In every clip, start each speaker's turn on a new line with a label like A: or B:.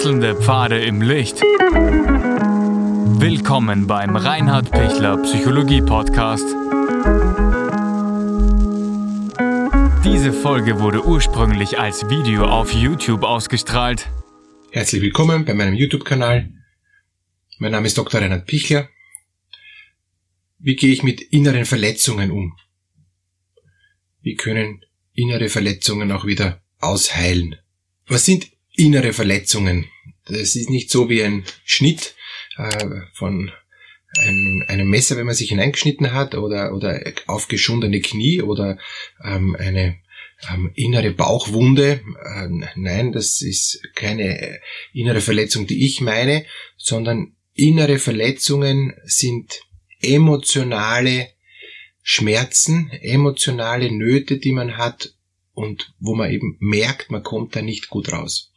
A: Wechselnde Pfade im Licht. Willkommen beim Reinhard Pichler Psychologie Podcast. Diese Folge wurde ursprünglich als Video auf YouTube ausgestrahlt.
B: Herzlich willkommen bei meinem YouTube-Kanal. Mein Name ist Dr. Reinhard Pichler. Wie gehe ich mit inneren Verletzungen um? Wie können innere Verletzungen auch wieder ausheilen? Was sind innere Verletzungen? Das ist nicht so wie ein Schnitt äh, von ein, einem Messer, wenn man sich hineingeschnitten hat, oder, oder aufgeschundene Knie oder ähm, eine ähm, innere Bauchwunde. Äh, nein, das ist keine innere Verletzung, die ich meine, sondern innere Verletzungen sind emotionale Schmerzen, emotionale Nöte, die man hat und wo man eben merkt, man kommt da nicht gut raus.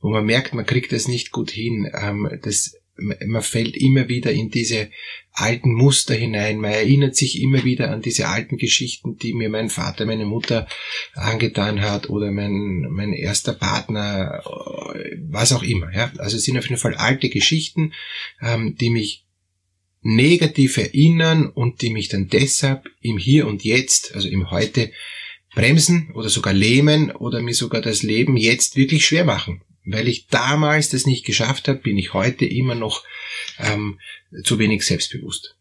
B: Wo man merkt, man kriegt das nicht gut hin. Ähm, das, man fällt immer wieder in diese alten Muster hinein. Man erinnert sich immer wieder an diese alten Geschichten, die mir mein Vater, meine Mutter angetan hat oder mein, mein erster Partner, was auch immer. Ja? Also es sind auf jeden Fall alte Geschichten, ähm, die mich negativ erinnern und die mich dann deshalb im Hier und Jetzt, also im Heute, bremsen oder sogar lähmen oder mir sogar das Leben jetzt wirklich schwer machen. Weil ich damals das nicht geschafft habe, bin ich heute immer noch ähm, zu wenig selbstbewusst.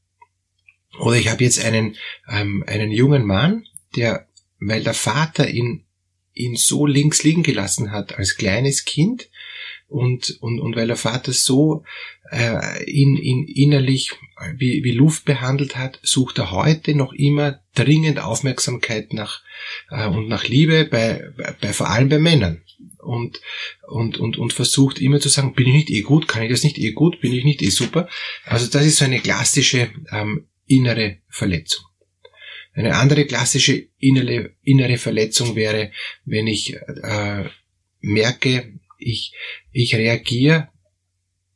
B: Oder ich habe jetzt einen, ähm, einen jungen Mann, der, weil der Vater ihn, ihn so links liegen gelassen hat als kleines Kind, und, und, und weil der Vater so äh, ihn, ihn innerlich wie, wie Luft behandelt hat, sucht er heute noch immer dringend Aufmerksamkeit nach äh, und nach Liebe bei, bei, vor allem bei Männern und, und, und, und versucht immer zu sagen, bin ich nicht eh gut, kann ich das nicht eh gut, bin ich nicht eh super. Also das ist so eine klassische ähm, innere Verletzung. Eine andere klassische innere, innere Verletzung wäre, wenn ich äh, merke, ich, ich reagiere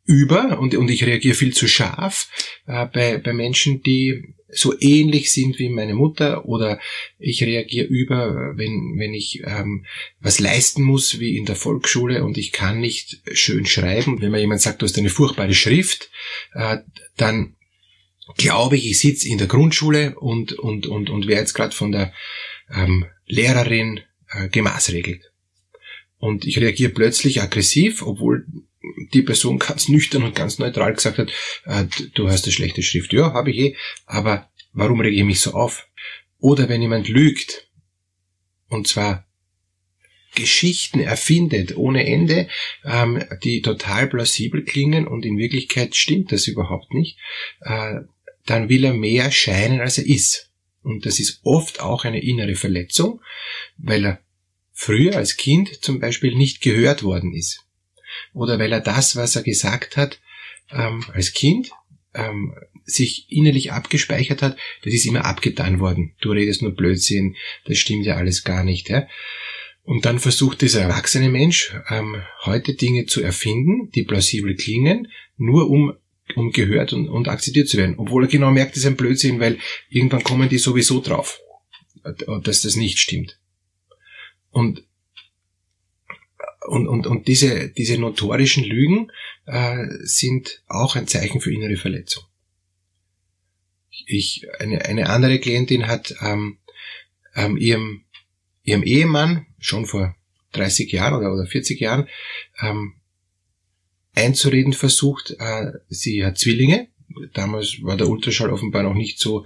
B: über und, und ich reagiere viel zu scharf äh, bei, bei Menschen, die so ähnlich sind wie meine Mutter oder ich reagiere über, wenn, wenn ich ähm, was leisten muss, wie in der Volksschule und ich kann nicht schön schreiben. Wenn mir jemand sagt, du hast eine furchtbare Schrift, äh, dann glaube ich, ich sitze in der Grundschule und, und, und, und werde jetzt gerade von der ähm, Lehrerin äh, gemaßregelt und ich reagiere plötzlich aggressiv, obwohl die Person ganz nüchtern und ganz neutral gesagt hat, äh, du hast eine schlechte Schrift. Ja, habe ich eh, aber warum reagiere ich mich so auf? Oder wenn jemand lügt, und zwar Geschichten erfindet ohne Ende, ähm, die total plausibel klingen und in Wirklichkeit stimmt das überhaupt nicht, äh, dann will er mehr scheinen, als er ist. Und das ist oft auch eine innere Verletzung, weil er früher als Kind zum Beispiel nicht gehört worden ist. Oder weil er das, was er gesagt hat, ähm, als Kind ähm, sich innerlich abgespeichert hat, das ist immer abgetan worden. Du redest nur Blödsinn, das stimmt ja alles gar nicht. Ja? Und dann versucht dieser erwachsene Mensch ähm, heute Dinge zu erfinden, die plausibel klingen, nur um um gehört und, und akzeptiert zu werden. Obwohl er genau merkt, das ist ein Blödsinn, weil irgendwann kommen die sowieso drauf, dass das nicht stimmt. Und und, und, und diese, diese notorischen Lügen äh, sind auch ein Zeichen für innere Verletzung. Ich, eine, eine andere Klientin hat ähm, ähm, ihrem, ihrem Ehemann schon vor 30 Jahren oder, oder 40 Jahren ähm, einzureden versucht, äh, sie hat Zwillinge damals war der Ultraschall offenbar noch nicht so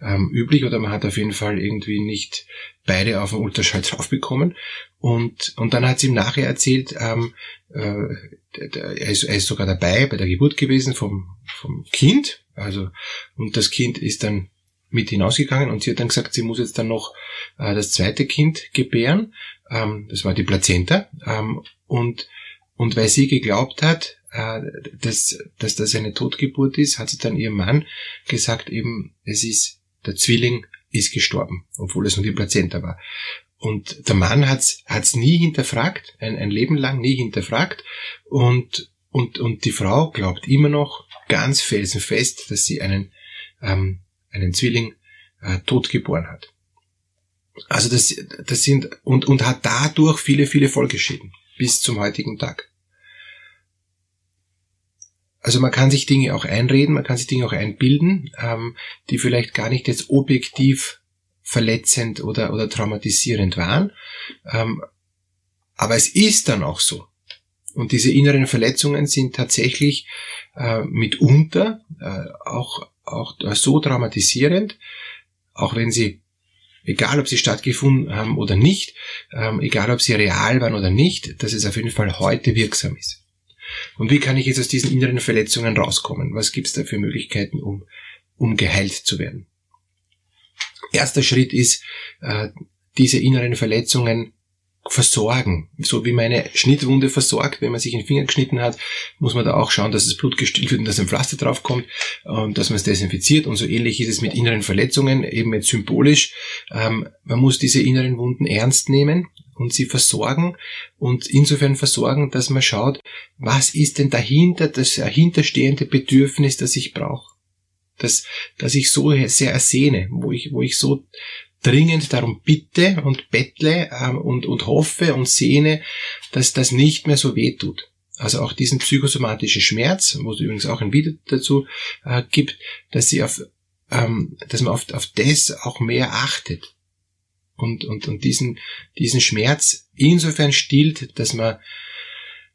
B: ähm, üblich oder man hat auf jeden Fall irgendwie nicht beide auf den Ultraschall drauf bekommen. Und, und dann hat sie ihm nachher erzählt, ähm, äh, er, ist, er ist sogar dabei bei der Geburt gewesen vom, vom Kind. Also, und das Kind ist dann mit hinausgegangen und sie hat dann gesagt, sie muss jetzt dann noch äh, das zweite Kind gebären. Ähm, das war die Plazenta. Ähm, und, und weil sie geglaubt hat, äh, dass, dass das eine Totgeburt ist, hat sie dann ihrem Mann gesagt, eben, es ist, der Zwilling ist gestorben, obwohl es nur die Plazenta war. Und der Mann hat's hat's nie hinterfragt, ein, ein Leben lang nie hinterfragt. Und, und, und die Frau glaubt immer noch ganz felsenfest, dass sie einen, ähm, einen Zwilling äh, tot geboren hat. Also das, das sind, und, und hat dadurch viele, viele Folgeschäden bis zum heutigen Tag. Also man kann sich Dinge auch einreden, man kann sich Dinge auch einbilden, ähm, die vielleicht gar nicht jetzt objektiv verletzend oder, oder traumatisierend waren. Ähm, aber es ist dann auch so. Und diese inneren Verletzungen sind tatsächlich äh, mitunter äh, auch, auch so traumatisierend, auch wenn sie, egal ob sie stattgefunden haben oder nicht, ähm, egal ob sie real waren oder nicht, dass es auf jeden Fall heute wirksam ist. Und wie kann ich jetzt aus diesen inneren Verletzungen rauskommen? Was gibt es da für Möglichkeiten, um, um geheilt zu werden? Erster Schritt ist, äh, diese inneren Verletzungen versorgen. So wie meine Schnittwunde versorgt, wenn man sich den Finger geschnitten hat, muss man da auch schauen, dass das Blut gestillt wird und dass ein Pflaster draufkommt und dass man es desinfiziert. Und so ähnlich ist es mit inneren Verletzungen, eben jetzt symbolisch. Ähm, man muss diese inneren Wunden ernst nehmen und sie versorgen und insofern versorgen, dass man schaut, was ist denn dahinter das dahinterstehende Bedürfnis, das ich brauche. Das, das ich so sehr ersehne, wo ich, wo ich so dringend darum bitte und bettle ähm, und, und hoffe und sehne, dass das nicht mehr so weh tut. Also auch diesen psychosomatischen Schmerz, wo es übrigens auch ein Video dazu äh, gibt, dass sie auf, ähm, dass man auf, auf das auch mehr achtet und, und, und diesen, diesen Schmerz insofern stillt, dass man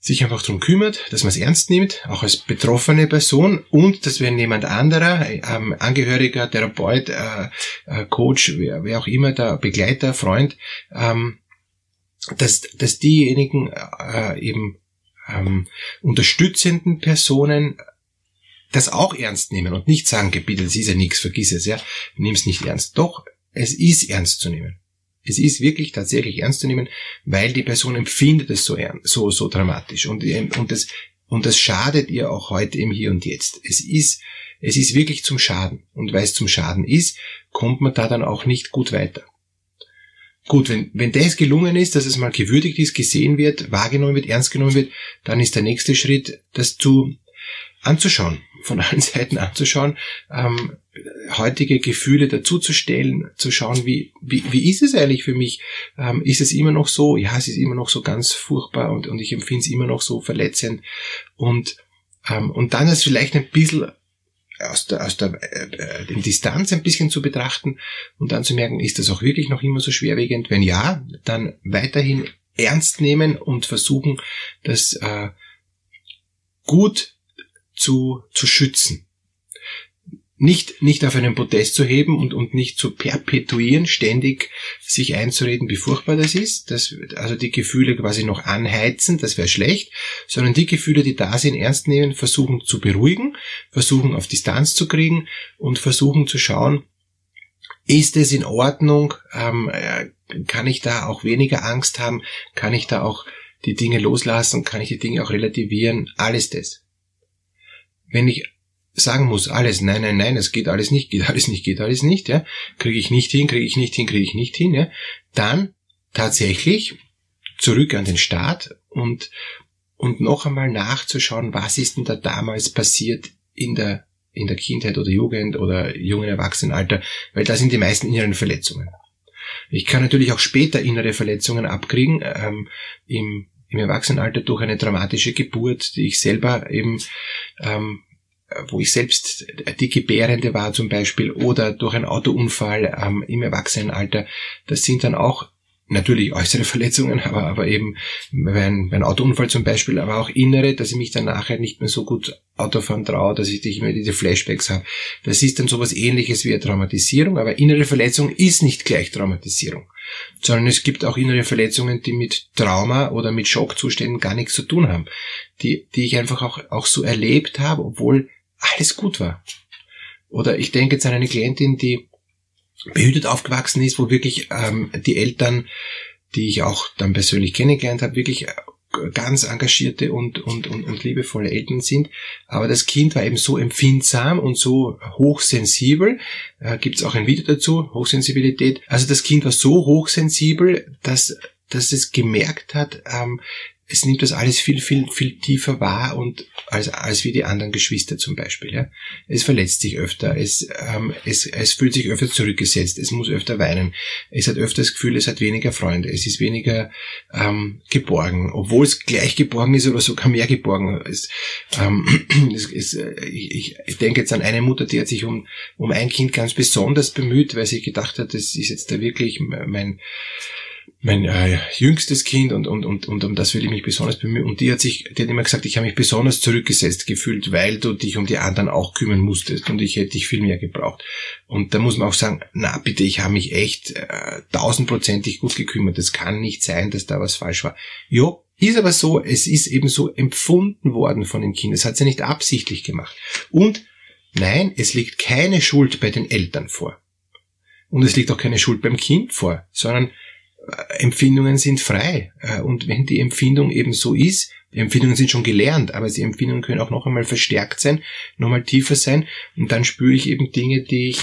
B: sich einfach darum kümmert, dass man es ernst nimmt, auch als betroffene Person und dass wenn jemand anderer, ähm, Angehöriger, Therapeut, äh, äh, Coach, wer, wer auch immer, der Begleiter, Freund, ähm, dass, dass diejenigen äh, eben ähm, unterstützenden Personen das auch ernst nehmen und nicht sagen, bitte, das ist ja nichts, vergiss es, ja, nimm es nicht ernst. Doch, es ist ernst zu nehmen. Es ist wirklich tatsächlich ernst zu nehmen, weil die Person empfindet es so, so, so dramatisch und, ähm, und das, und das schadet ihr auch heute im Hier und Jetzt. Es ist, es ist wirklich zum Schaden. Und weil es zum Schaden ist, kommt man da dann auch nicht gut weiter. Gut, wenn, wenn das gelungen ist, dass es mal gewürdigt ist, gesehen wird, wahrgenommen wird, ernst genommen wird, dann ist der nächste Schritt, das zu anzuschauen, von allen Seiten anzuschauen, ähm, heutige Gefühle dazuzustellen, zu schauen, wie, wie, wie ist es eigentlich für mich? Ähm, ist es immer noch so? Ja, es ist immer noch so ganz furchtbar und, und ich empfinde es immer noch so verletzend. Und, ähm, und dann es vielleicht ein bisschen aus der, aus der äh, in Distanz ein bisschen zu betrachten und dann zu merken, ist das auch wirklich noch immer so schwerwiegend? Wenn ja, dann weiterhin ernst nehmen und versuchen, das äh, gut zu, zu schützen. Nicht, nicht auf einen Protest zu heben und, und nicht zu perpetuieren, ständig sich einzureden, wie furchtbar das ist, das, also die Gefühle quasi noch anheizen, das wäre schlecht, sondern die Gefühle, die da sind, ernst nehmen, versuchen zu beruhigen, versuchen auf Distanz zu kriegen und versuchen zu schauen, ist es in Ordnung, ähm, äh, kann ich da auch weniger Angst haben, kann ich da auch die Dinge loslassen, kann ich die Dinge auch relativieren, alles das wenn ich sagen muss, alles, nein, nein, nein, es geht alles nicht, geht alles nicht, geht alles nicht, ja, kriege ich nicht hin, kriege ich nicht hin, kriege ich nicht hin, ja, dann tatsächlich zurück an den Start und, und noch einmal nachzuschauen, was ist denn da damals passiert in der, in der Kindheit oder Jugend oder jungen Erwachsenenalter, weil da sind die meisten inneren Verletzungen. Ich kann natürlich auch später innere Verletzungen abkriegen, ähm, im im Erwachsenenalter durch eine dramatische Geburt, die ich selber eben, ähm, wo ich selbst die Gebärende war zum Beispiel, oder durch einen Autounfall ähm, im Erwachsenenalter, das sind dann auch natürlich äußere Verletzungen, aber, aber eben mein, mein Autounfall zum Beispiel, aber auch innere, dass ich mich dann nachher nicht mehr so gut Autofahren traue, dass ich nicht mehr diese Flashbacks habe. Das ist dann sowas ähnliches wie eine Traumatisierung, aber innere Verletzung ist nicht gleich Traumatisierung, sondern es gibt auch innere Verletzungen, die mit Trauma oder mit Schockzuständen gar nichts zu tun haben, die, die ich einfach auch, auch so erlebt habe, obwohl alles gut war. Oder ich denke jetzt an eine Klientin, die behütet aufgewachsen ist, wo wirklich ähm, die Eltern, die ich auch dann persönlich kennengelernt habe, wirklich äh, ganz engagierte und, und, und, und liebevolle Eltern sind. Aber das Kind war eben so empfindsam und so hochsensibel. Äh, Gibt es auch ein Video dazu, Hochsensibilität. Also das Kind war so hochsensibel, dass, dass es gemerkt hat, ähm, es nimmt das alles viel, viel, viel tiefer wahr und als, als wie die anderen Geschwister zum Beispiel. Ja. Es verletzt sich öfter, es, ähm, es, es fühlt sich öfter zurückgesetzt, es muss öfter weinen, es hat öfter das Gefühl, es hat weniger Freunde, es ist weniger ähm, geborgen, obwohl es gleich geborgen ist oder sogar mehr geborgen. Es, ähm, es, es, ich, ich denke jetzt an eine Mutter, die hat sich um, um ein Kind ganz besonders bemüht, weil sie gedacht hat, das ist jetzt da wirklich mein mein äh, jüngstes Kind und, und, und, und um das will ich mich besonders bemühen. Und die hat sich, die hat immer gesagt, ich habe mich besonders zurückgesetzt gefühlt, weil du dich um die anderen auch kümmern musstest und ich hätte dich viel mehr gebraucht. Und da muss man auch sagen, na bitte, ich habe mich echt äh, tausendprozentig gut gekümmert. Es kann nicht sein, dass da was falsch war. Jo, ist aber so, es ist eben so empfunden worden von dem Kind. Es hat sie ja nicht absichtlich gemacht. Und nein, es liegt keine Schuld bei den Eltern vor. Und es liegt auch keine Schuld beim Kind vor, sondern Empfindungen sind frei. Äh, und wenn die Empfindung eben so ist, die Empfindungen sind schon gelernt, aber die Empfindungen können auch noch einmal verstärkt sein, noch einmal tiefer sein. Und dann spüre ich eben Dinge, die ich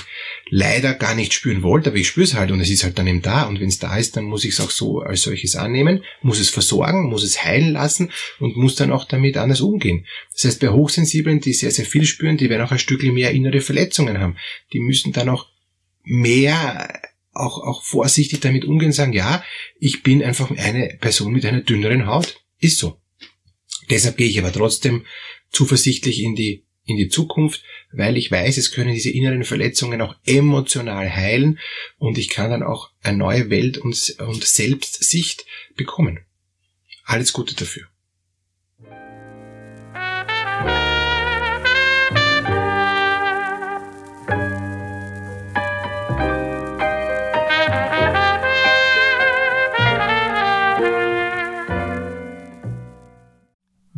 B: leider gar nicht spüren wollte, aber ich spüre es halt und es ist halt dann eben da. Und wenn es da ist, dann muss ich es auch so als solches annehmen, muss es versorgen, muss es heilen lassen und muss dann auch damit anders umgehen. Das heißt, bei Hochsensiblen, die sehr, sehr viel spüren, die werden auch ein Stückchen mehr innere Verletzungen haben. Die müssen dann auch mehr auch, auch vorsichtig damit umgehen, sagen, ja, ich bin einfach eine Person mit einer dünneren Haut. Ist so. Deshalb gehe ich aber trotzdem zuversichtlich in die, in die Zukunft, weil ich weiß, es können diese inneren Verletzungen auch emotional heilen und ich kann dann auch eine neue Welt und, und Selbstsicht bekommen. Alles Gute dafür.